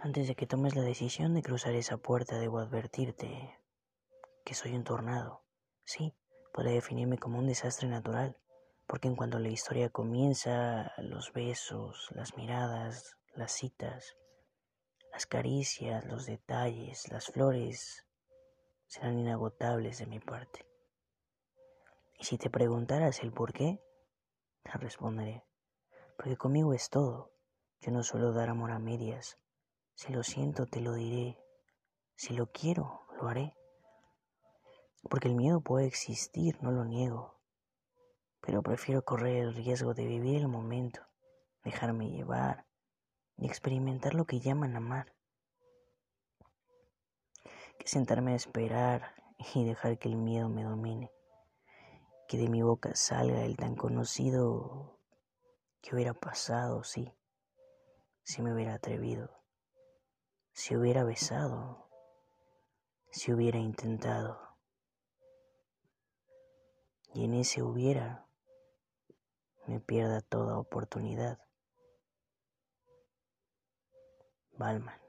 Antes de que tomes la decisión de cruzar esa puerta, debo advertirte que soy un tornado. Sí, puede definirme como un desastre natural, porque en cuanto la historia comienza, los besos, las miradas, las citas, las caricias, los detalles, las flores serán inagotables de mi parte. Y si te preguntaras el por qué, te responderé, porque conmigo es todo. Yo no suelo dar amor a medias. Si lo siento, te lo diré. Si lo quiero, lo haré. Porque el miedo puede existir, no lo niego. Pero prefiero correr el riesgo de vivir el momento, dejarme llevar y experimentar lo que llaman amar. Que sentarme a esperar y dejar que el miedo me domine. Que de mi boca salga el tan conocido que hubiera pasado, sí, si me hubiera atrevido, si hubiera besado, si hubiera intentado. Y en ese hubiera me pierda toda oportunidad. Balman.